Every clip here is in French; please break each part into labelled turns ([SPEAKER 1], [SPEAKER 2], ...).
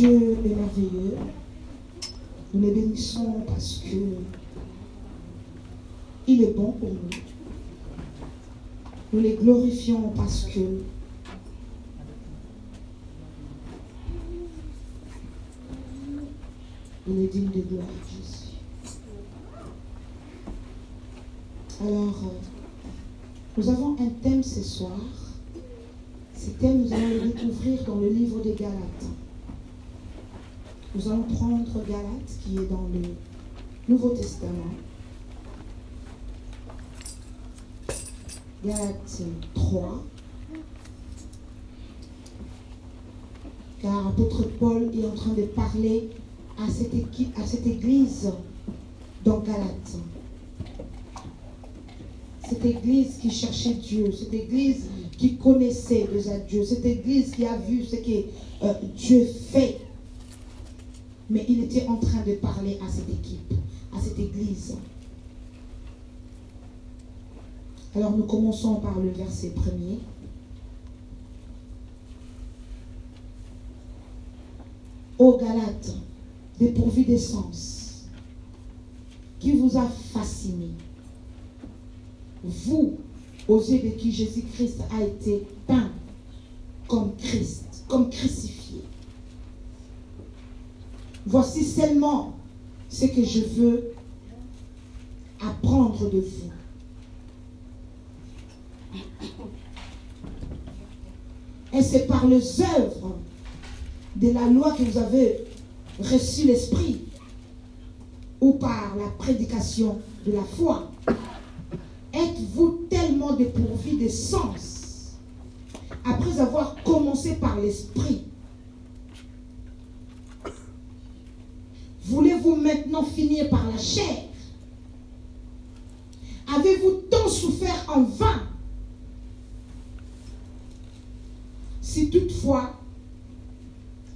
[SPEAKER 1] Dieu est merveilleux. Nous les bénissons parce que il est bon pour nous. Nous les glorifions parce que il est digne de gloire, Jésus. Alors, nous avons un thème ce soir. Ce thème, nous allons le découvrir dans le livre des Galates. Nous allons prendre Galates qui est dans le Nouveau Testament. Galates 3. Car apôtre Paul est en train de parler à cette, église dans Galates. Cette église qui cherchait Dieu, cette église qui connaissait déjà Dieu, cette église qui a vu ce que euh, Dieu fait. Mais il était en train de parler à cette équipe, à cette église. Alors nous commençons par le verset premier. Ô Galates, dépourvu d'essence, qui vous a fasciné, vous, aux yeux de qui Jésus-Christ a été peint comme Christ, comme crucifié. Voici seulement ce que je veux apprendre de vous. Et c'est par les œuvres de la loi que vous avez reçu l'Esprit ou par la prédication de la foi. Êtes-vous tellement dépourvu de sens après avoir commencé par l'Esprit? Voulez-vous maintenant finir par la chair? Avez-vous tant souffert en vain? Si toutefois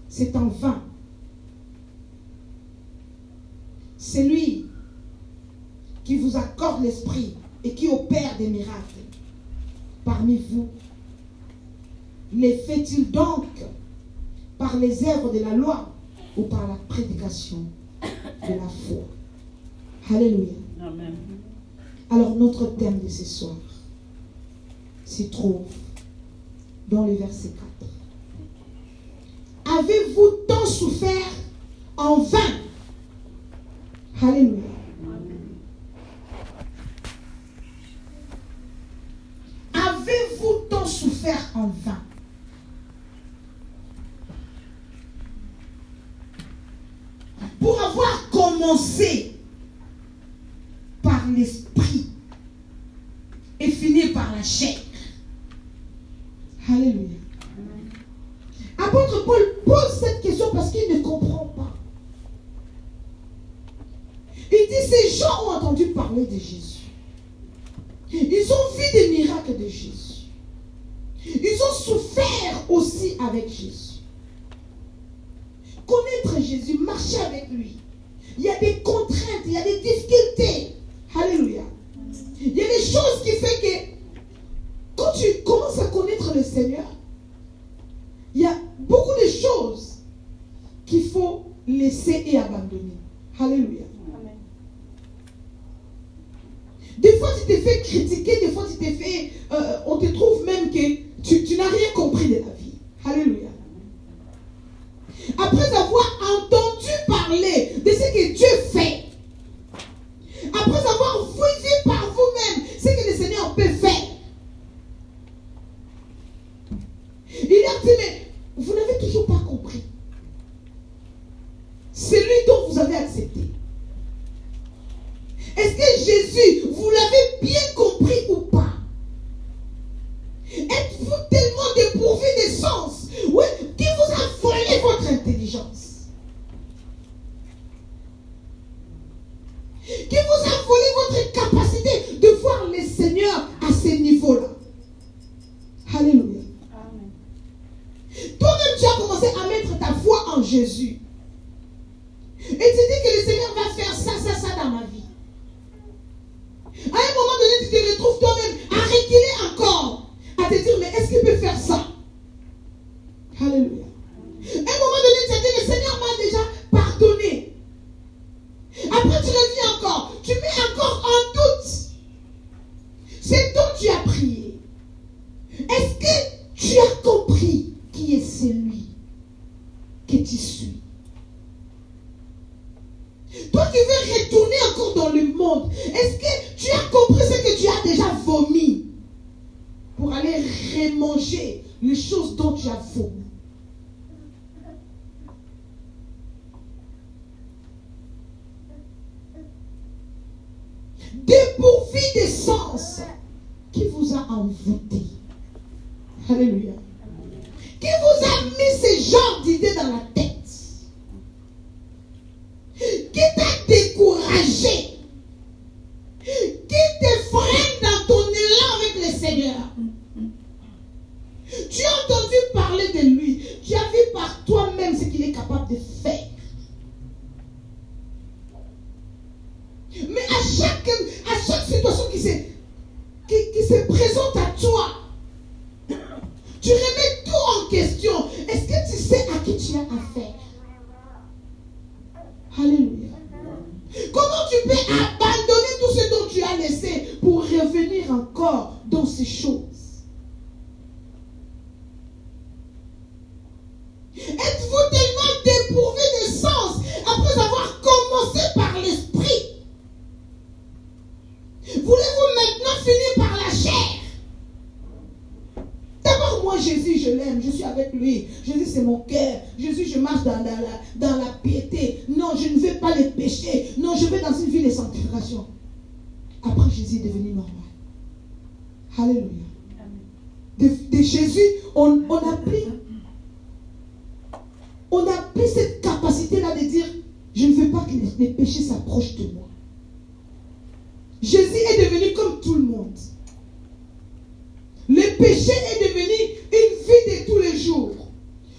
[SPEAKER 1] c'est en vain, c'est lui qui vous accorde l'esprit et qui opère des miracles. Parmi vous. Les fait-il donc par les œuvres de la loi? Ou par la prédication de la foi Alléluia.
[SPEAKER 2] Amen.
[SPEAKER 1] Alors notre thème de ce soir s'y trouve dans le verset 4. Avez-vous tant souffert en vain? Alléluia. Avez-vous tant souffert en vain Pour par l'esprit et fini par la chair. Alléluia. Apôtre Paul pose cette question parce qu'il ne comprend pas. Il dit, ces gens ont entendu parler de Jésus. Ils ont vu des miracles de Jésus. Ils ont souffert aussi avec Jésus. Connaître Jésus, marcher avec lui. Il y a des contraintes, il y a des difficultés. Alléluia. Il y a des choses qui font que quand tu commences à connaître le Seigneur, il y a beaucoup de choses qu'il faut laisser et abandonner. Alléluia. Des fois, tu t'es fait critiquer, des fois, tu t'es fait. euh, on te trouve même que tu, tu n'as rien compris de la vie. Alléluia. Après avoir entendu parler de ce que Dieu fait, après avoir vu par vous-même ce que le Seigneur peut faire, il leur dit Mais vous n'avez toujours pas compris. C'est lui dont vous avez accepté. Est-ce que Jésus, vous l'avez bien compris ou pas Êtes-vous tellement dépourvu de sens oui, qui vous a volé votre intelligence Qui vous a volé votre capacité de voir le Seigneur à ce niveau-là? Alléluia. Toi-même, tu as commencé à mettre ta foi en Jésus. Et tu dis que le Seigneur va faire ça, ça, ça dans ma vie. À un moment donné, tu te retrouves toi-même à reculer encore, à te dire, mais est-ce qu'il peut faire ça Alléluia. À un moment donné, tu as dit, le Seigneur aller manger les choses dont tu as vomi. Dépourvu des sens qui vous a envoûté. Alléluia. Qui vous a mis ce genre d'idées dans la tête? Alléluia. De, Jésus, on, on a pris on a pris cette capacité-là de dire, je ne veux pas que les, péchés s'approchent de moi. Jésus est devenu comme tout le monde. Le péché est devenu une vie de tous les jours.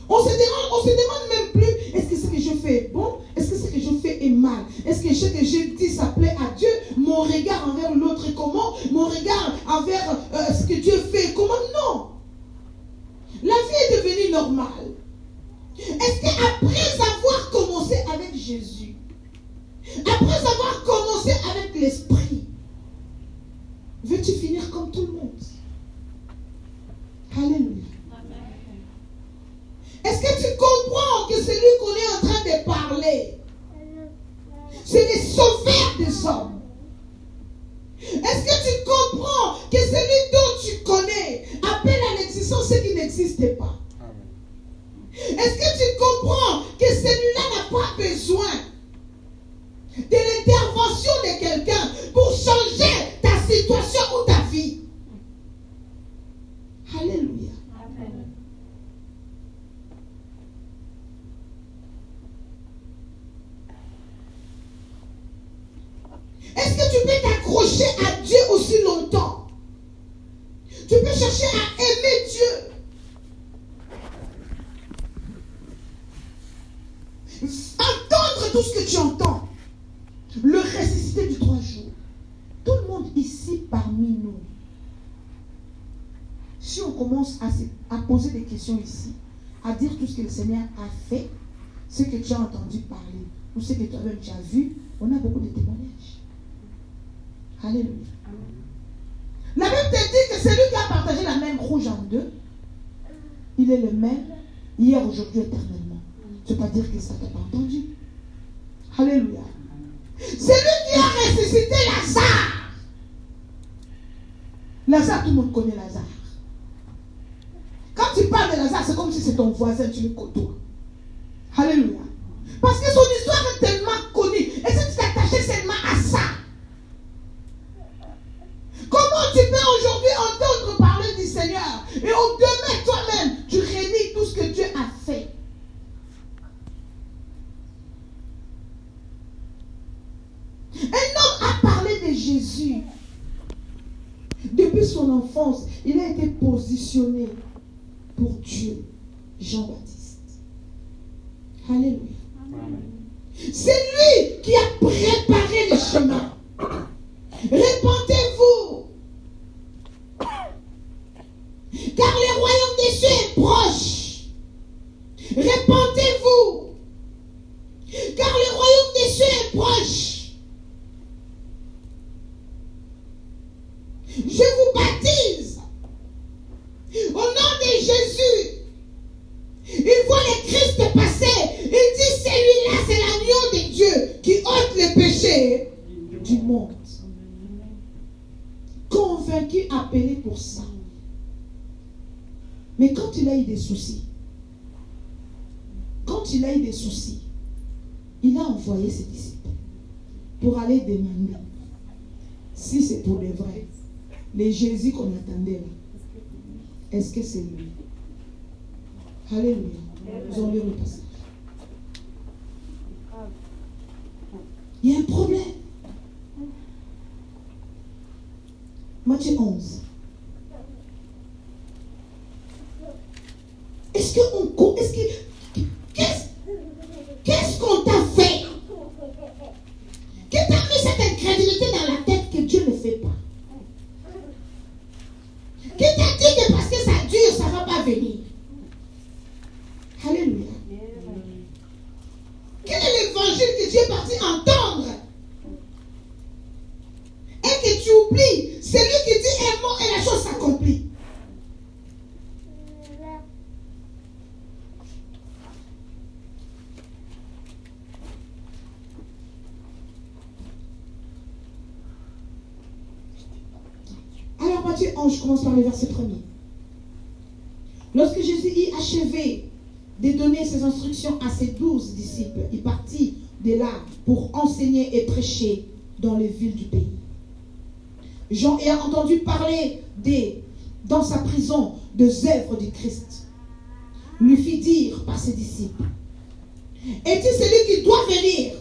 [SPEAKER 1] On se demande, on se demande même plus, est-ce que ce que je fais est bon? Est-ce que ce que je fais est mal? Est-ce que ce que je dis, ça à Dieu? Mon regard envers l'autre comment? Mon regard envers euh, ce que Dieu fait comment? Non. La vie est devenue normale. Est-ce qu'après avoir commencé avec Jésus, après avoir commencé avec l'Esprit, veux-tu finir comme tout le monde? Alléluia. Est-ce que tu comprends que celui qu'on est en train de parler, c'est le sauveur des hommes? Est-ce que tu comprends que celui dont tu connais appelle à l'existence ce qui n'existe pas? Est-ce que tu comprends que celui-là n'a pas besoin de l'intervention de quelqu'un pour changer ta situation ou ta vie Alléluia. Est-ce que tu peux t'accrocher à Dieu aussi longtemps Tu peux chercher à aimer Dieu. Entendre tout ce que tu entends. Le ressusciter du trois jours. Tout le monde ici parmi nous. Si on commence à, se- à ici, à dire tout ce que le Seigneur a fait, ce que tu as entendu parler, ou ce que toi-même tu as vu, on a beaucoup de témoignages. Alléluia. La Bible te dit que celui qui a partagé la même rouge en deux, il est le même hier, aujourd'hui, éternellement. C'est-à-dire que ça t'a pas entendu. Alléluia. Celui qui a ressuscité Lazare. Lazare, tout le monde connaît Lazare. Quand tu parles de Lazare, c'est comme si c'est ton voisin, tu le côtoies. Alléluia. Parce que son histoire est tellement connue. Et si tu t'attachais seulement à ça, comment tu peux aujourd'hui entendre parler du Seigneur et au demain, toi-même, tu réunis tout ce que Dieu a fait? Un homme a parlé de Jésus. Depuis son enfance, il a été positionné Convaincu, appelé pour ça. Mais quand il a eu des soucis, quand il a eu des soucis, il a envoyé ses disciples pour aller demander si c'est pour les vrais. Les Jésus qu'on attendait là, est-ce que c'est lui? Alléluia. Vous en le passage. Il y a un problème. Matthieu 11. Alors Matthieu 11, je commence par le verset premier. Lorsque Jésus eut achevé de donner ses instructions à ses douze disciples, il partit de là pour enseigner et prêcher dans les villes du pays. Jean ayant entendu parler dans sa prison des œuvres du Christ, lui fit dire par ses disciples, est-il celui qui doit venir?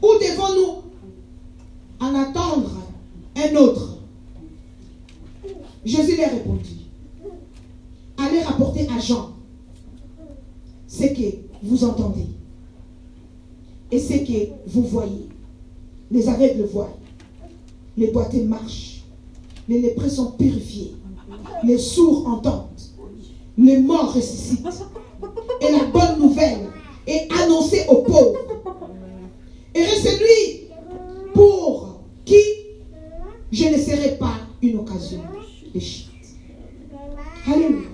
[SPEAKER 1] Ou devons-nous un autre Jésus leur répondit, allez rapporter à Jean ce que vous entendez et ce que vous voyez. Les aveugles voient, les boiteux marchent, les lépreux sont purifiés, les sourds entendent, les morts ressuscitent. Et la bonne nouvelle est annoncée aux pauvres. Et celui pour qui je ne serai pas une occasion de chute. Alléluia.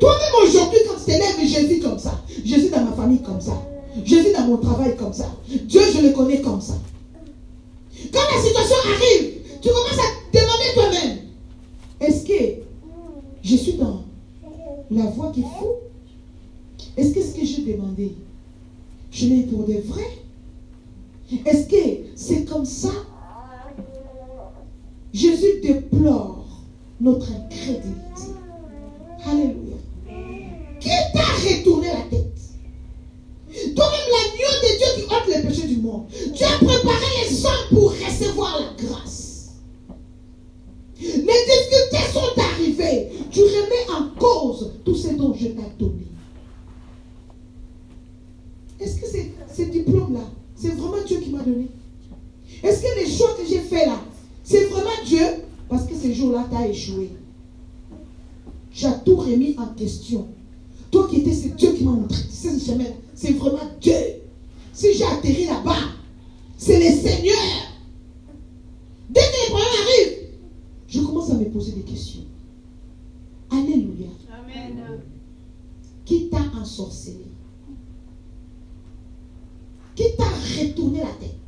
[SPEAKER 1] Toi-même aujourd'hui, quand tu t'élèves Jésus comme ça, Jésus dans ma famille comme ça, Jésus dans mon travail comme ça, Dieu je le connais comme ça. Quand la situation arrive, tu commences à demander toi-même, est-ce que je suis dans la voie qu'il faut Est-ce que ce que j'ai demandé, je l'ai pour de vrai? Est-ce que c'est comme ça? Jésus déplore notre incrédulité. Alléluia. Qui t'a retourné la tête Toi-même l'agneau de Dieu qui ôte les péchés du monde. Tu as préparé les hommes pour recevoir la grâce. Les difficultés sont arrivées. Tu remets en cause tout ce dont je t'ai donné. Est-ce que c'est ce diplôme-là, c'est vraiment Dieu qui m'a donné Est-ce que les choix que j'ai faits là, c'est vraiment Dieu Parce que ce jour-là, tu as échoué. J'ai tout remis en question. Toi qui étais, c'est Dieu qui m'a montré ce chemin. C'est vraiment Dieu. Si j'ai atterri là-bas, c'est le Seigneur. Dès que les problèmes arrivent, je commence à me poser des questions. Alléluia.
[SPEAKER 2] Amen.
[SPEAKER 1] Qui t'a ensorcelé? Qui t'a retourné la tête?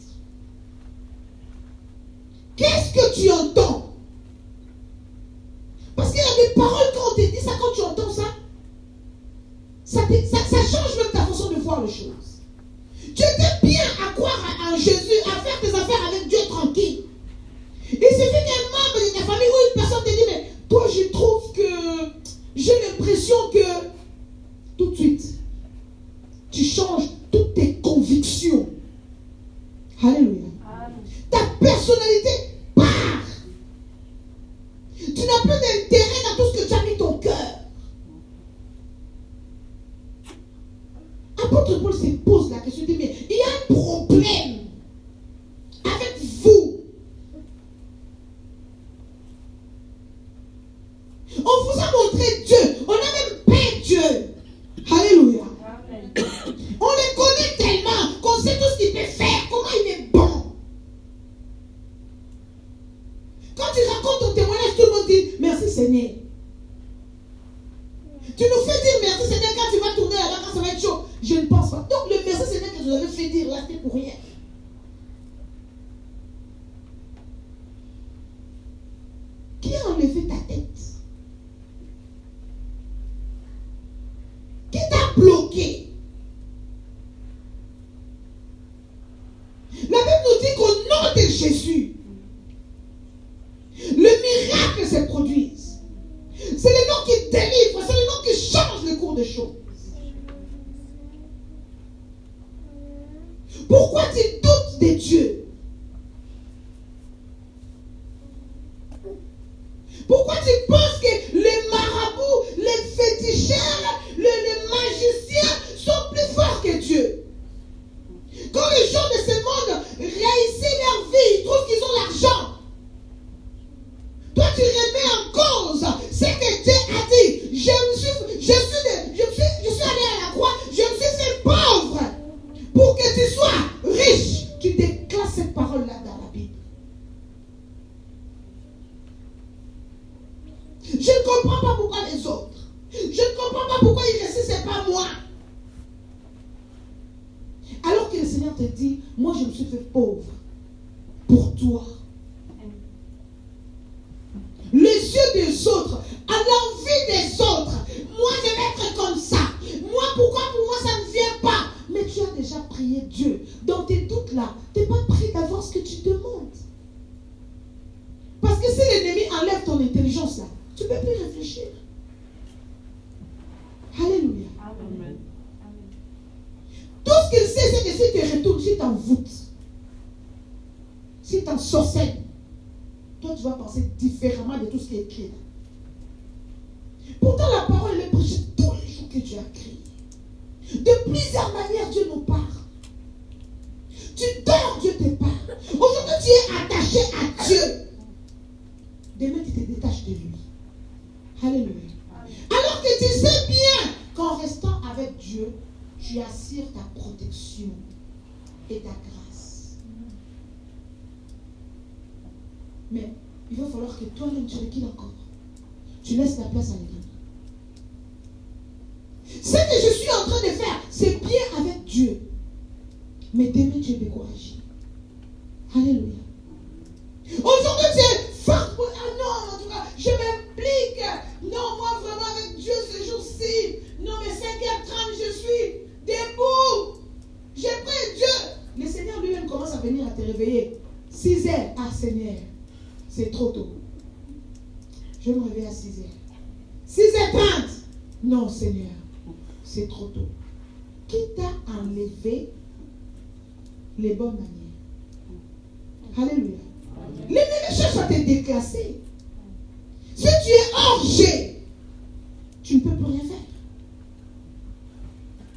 [SPEAKER 1] tu laisses la place à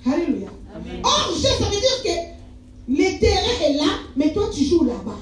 [SPEAKER 1] Alléluia. Or, jeu, ça veut dire que le terrain est là, mais toi tu joues là-bas.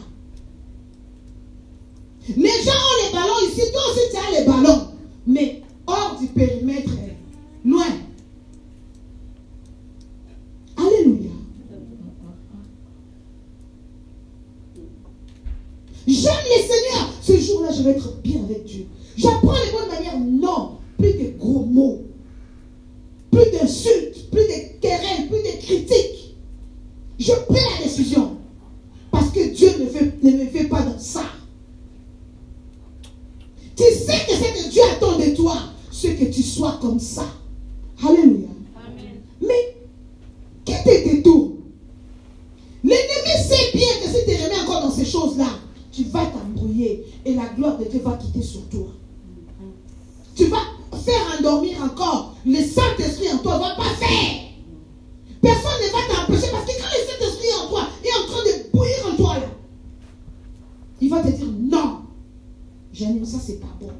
[SPEAKER 1] c'est pas bon.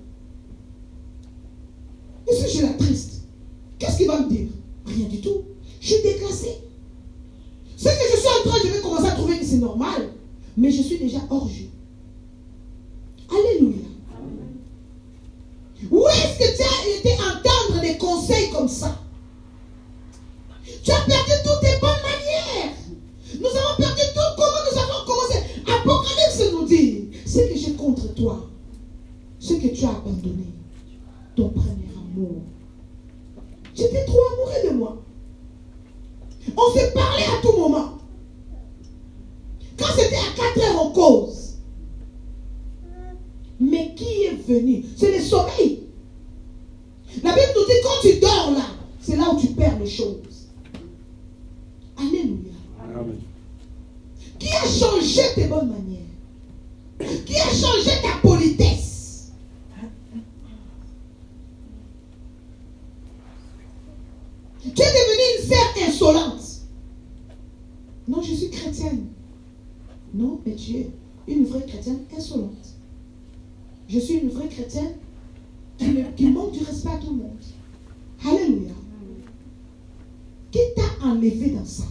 [SPEAKER 1] Et si je la triste, qu'est-ce qu'il va me dire? Rien du tout. Je suis déclassé. Ce que je suis en train, de commencer à trouver que c'est normal, mais je suis déjà hors jeu. Non, mais tu es une vraie chrétienne insolente. Je suis une vraie chrétienne qui, manque du respect à tout le monde. Alléluia. Qui t'a enlevé dans ça?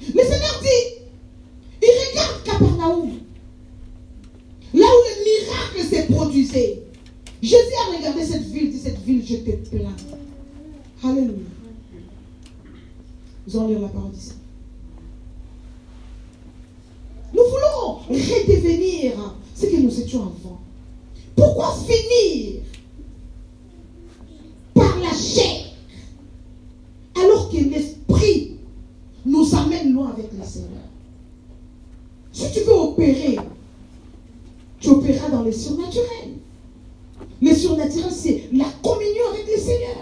[SPEAKER 1] Le Seigneur dit, il regarde Capernaum, là où le miracle s'est produisé. Jésus a regardé cette ville, dit cette ville, je te plains. Alléluia. Nous allons lire la parole d'ici. Nous voulons redevenir ce que nous étions avant. Pourquoi finir par la chair alors que l'esprit nous amène loin avec le Seigneur? Si tu veux opérer, tu opéreras dans les surnaturels. Les surnaturels, c'est la communion avec le Seigneur.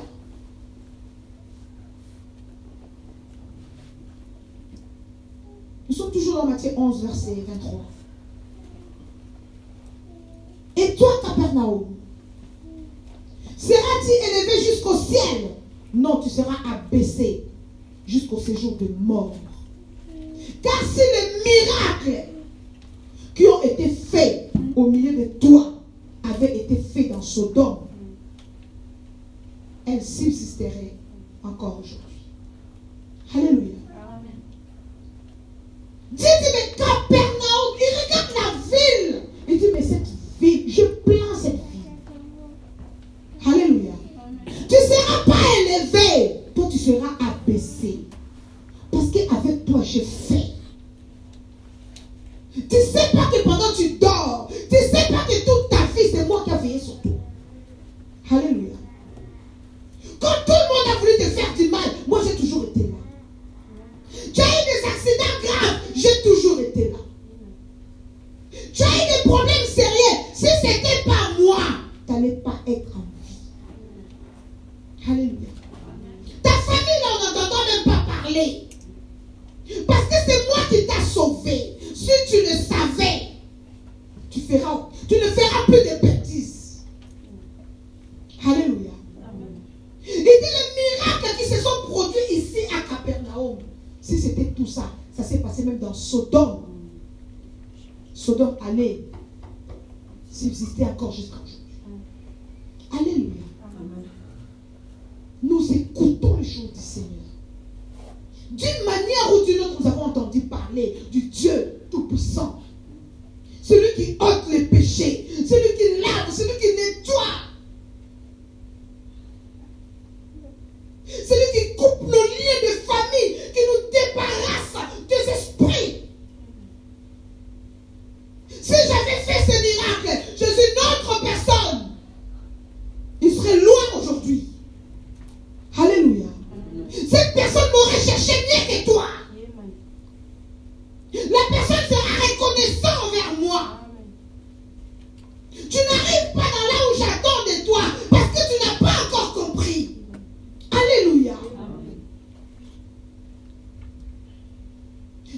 [SPEAKER 1] Matthieu 11, verset 23. Et toi, Capernaum, seras-tu élevé jusqu'au ciel? Non, tu seras abaissé jusqu'au séjour de mort. Car si les miracles qui ont été faits au milieu de toi avaient été faits dans Sodome, elles subsisteraient encore aujourd'hui. Alléluia. Dieu dit, mais Capernaum, il tu, ne feras plus de bêtises. Alléluia. Il dit les miracles qui se sont produits ici à Capernaum. Si c'était tout ça, ça s'est passé même dans Sodome. Sodome allait subsister encore jusqu'à aujourd'hui. Alléluia. Nous écoutons les choses du Seigneur. D'une manière ou d'une autre, nous avons entendu parler du Dieu Tout-Puissant. Celui qui ôte les péchés, celui qui lave, celui qui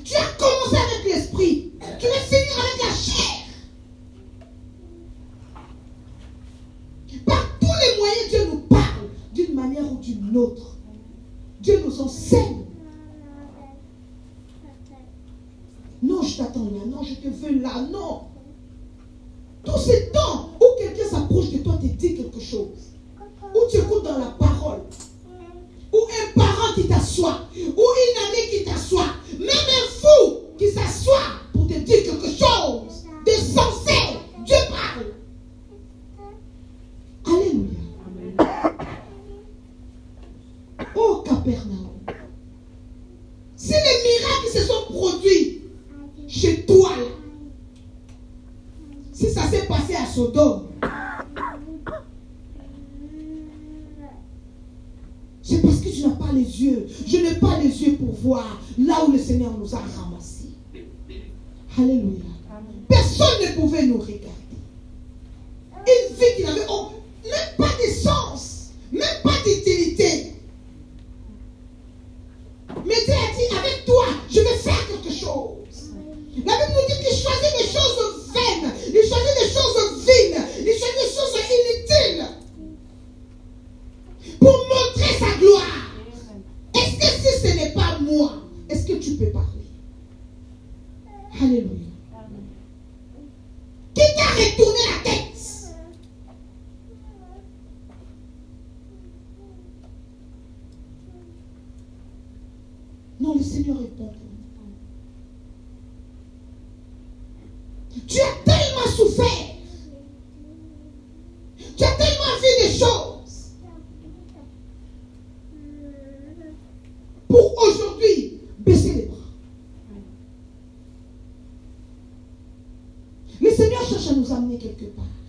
[SPEAKER 1] Yeah! t'emmener quelque part.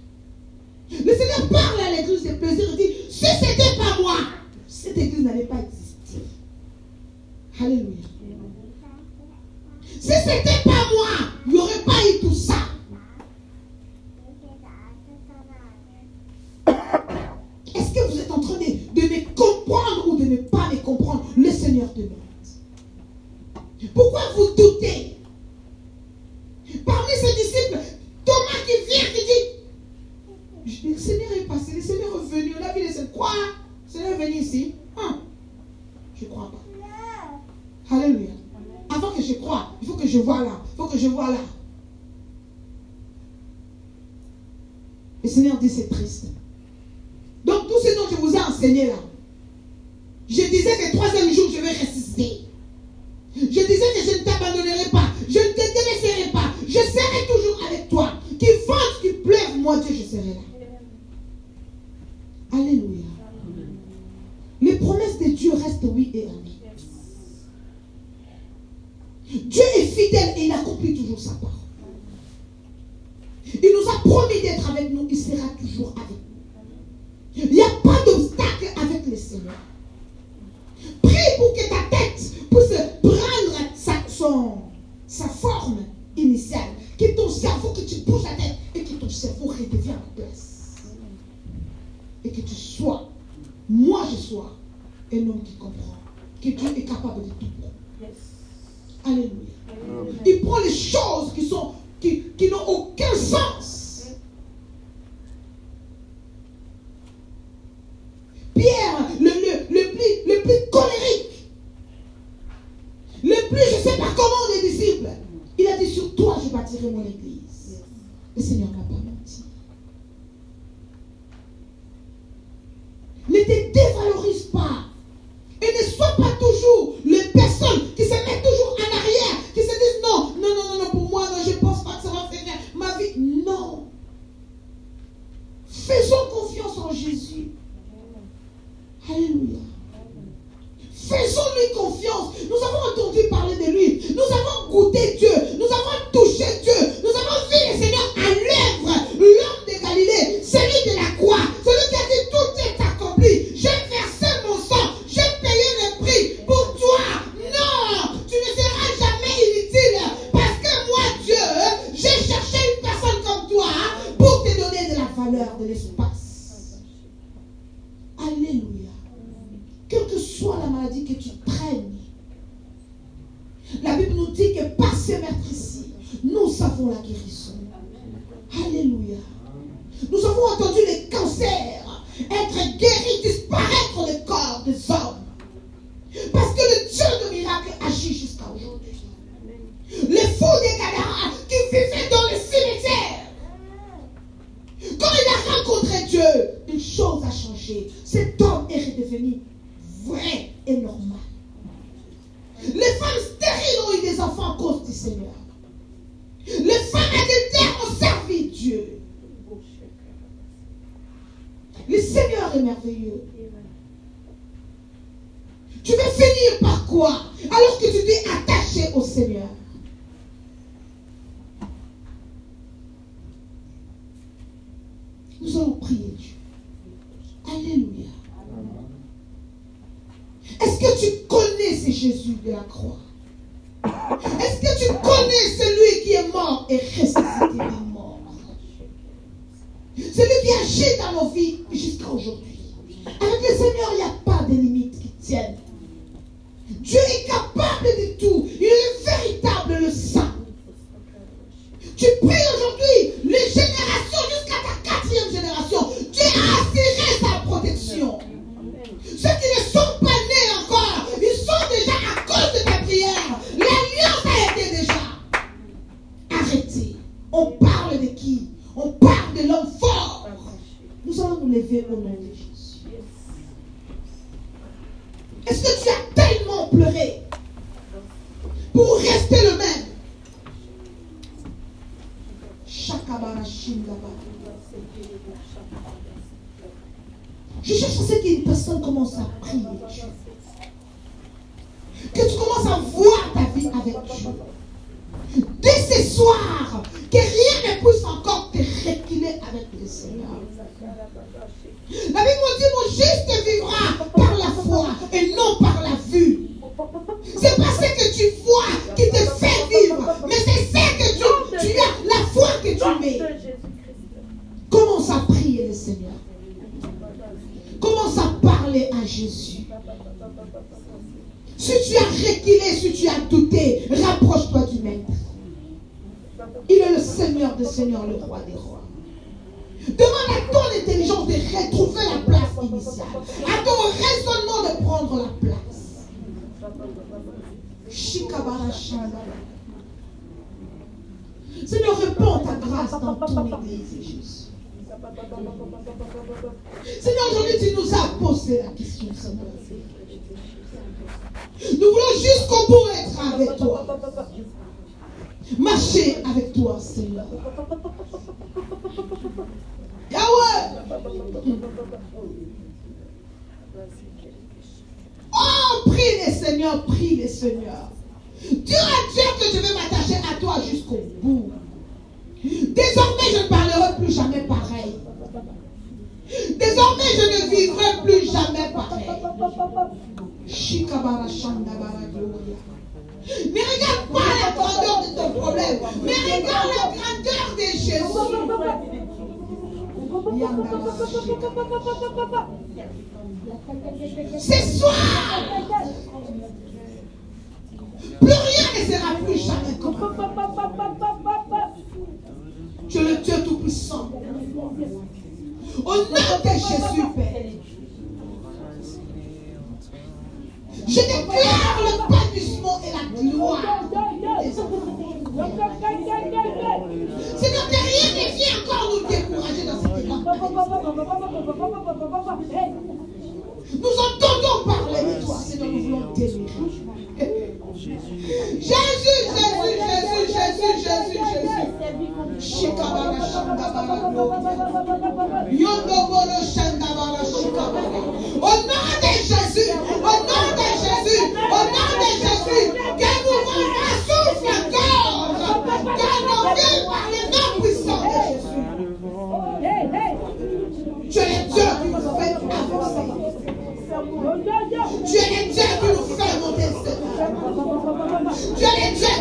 [SPEAKER 1] Nous allons prier Dieu. Alléluia. Est-ce que tu connais ce Jésus de la croix? Est-ce que tu connais celui qui est mort et ressuscité de la mort? Celui qui agit dans nos vies jusqu'à aujourd'hui. Gracias. Oh, prie les Seigneurs, prie les Seigneurs. Dieu a dit que je vais m'attacher à toi jusqu'au bout. Désormais, je ne parlerai plus jamais pareil. Désormais, je ne vivrai plus jamais pareil. Ne regarde pas la grandeur de ton problème, mais regarde la grandeur de Jésus. Ce soir, plus rien ne sera plus jamais. Tu es le Dieu Tout-Puissant. Au nom de Jésus, Père. Je déclare le bannissement et la gloire. Seigneur, que rien ne vient encore nous Nous entendons parler de toi. Jésus, Jésus, Jésus, Jésus, Jésus, Jésus. Seigneur. Tu es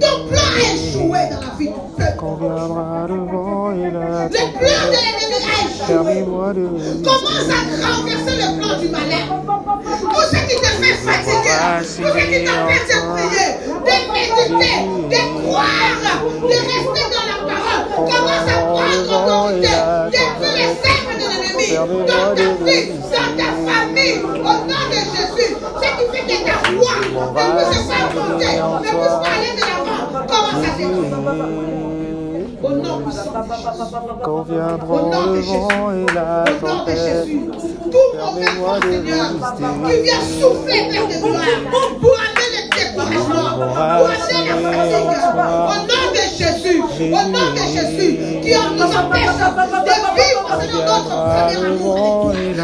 [SPEAKER 1] Ton plan a échoué dans la vie du peuple.
[SPEAKER 2] qu'on viendra devant et la
[SPEAKER 1] Le plan de l'ennemi a échoué. Commence à renverser le plan du malin. Tout ce qui te fait fatiguer, tout ce qui t'empêche de prier, de méditer, de croire, de rester dans la parole. Commence à prendre autorité. Détruis les œuvres de l'ennemi dans ta vie, dans ta famille, au nom de Jésus. Ce qui fait que ta foi ne puisse pas monter, ne puisse pas aller de l'avant. Commence à détruire. Au nom puissant de Au
[SPEAKER 2] viendront
[SPEAKER 1] nom de
[SPEAKER 2] le
[SPEAKER 1] Jésus.
[SPEAKER 2] vent et la
[SPEAKER 1] Au nom de
[SPEAKER 2] tempête.
[SPEAKER 1] Jésus. Tout mauvais vent, Seigneur, qui vient souffler vers de gloire pour amener le découragement, pour amener la fatigue. Au nom de Jésus. Au nom de Jésus. Qui nous empêche de vivre, Seigneur, notre premier amour. Au nom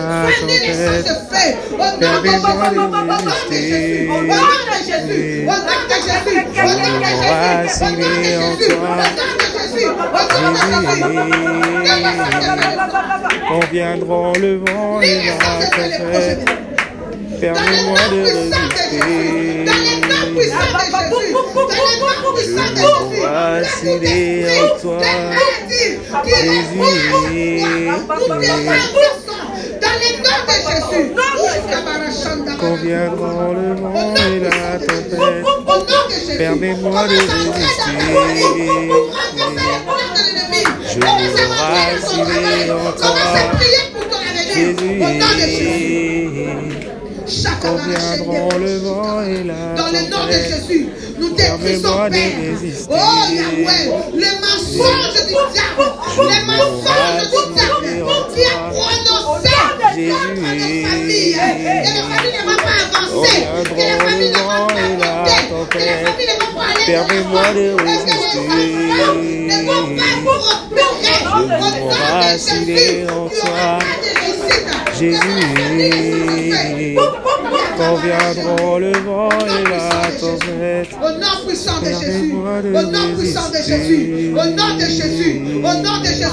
[SPEAKER 1] de Jésus. Au nom de Jésus. Au nom de Jésus. Au nom de Jésus. Au nom de Jésus. Au nom de Jésus. Au nom de Jésus. Jésus. Au nom de Jésus.
[SPEAKER 2] Quand viendront le vent et la tempête, permets-moi de résister. Je vaciller en toi, Quand viendront le vent et la tempête, permets-moi de résister. Je veux vaciller en toi, Jésus. Quand viendront le vent et la
[SPEAKER 1] Dans le nom de Jésus, nous détruisons, Père.
[SPEAKER 2] résister.
[SPEAKER 1] Oh Yahweh, les mensonges du diable, les mensonges du diable qui a prononcé contre nos familles. Que la famille ne va pas avancer, que la famille ne va pas monter, que la famille ne va pas aller de
[SPEAKER 2] Permets-moi
[SPEAKER 1] et les
[SPEAKER 2] résister.
[SPEAKER 1] ne vont pas prospérer. Au nom de. Jésus.
[SPEAKER 2] Quand viendront le vent et la tempête,
[SPEAKER 1] Au nom puissant de Jésus. Au nom puissant de Jésus. Au nom de Jésus. Au nom de Jésus.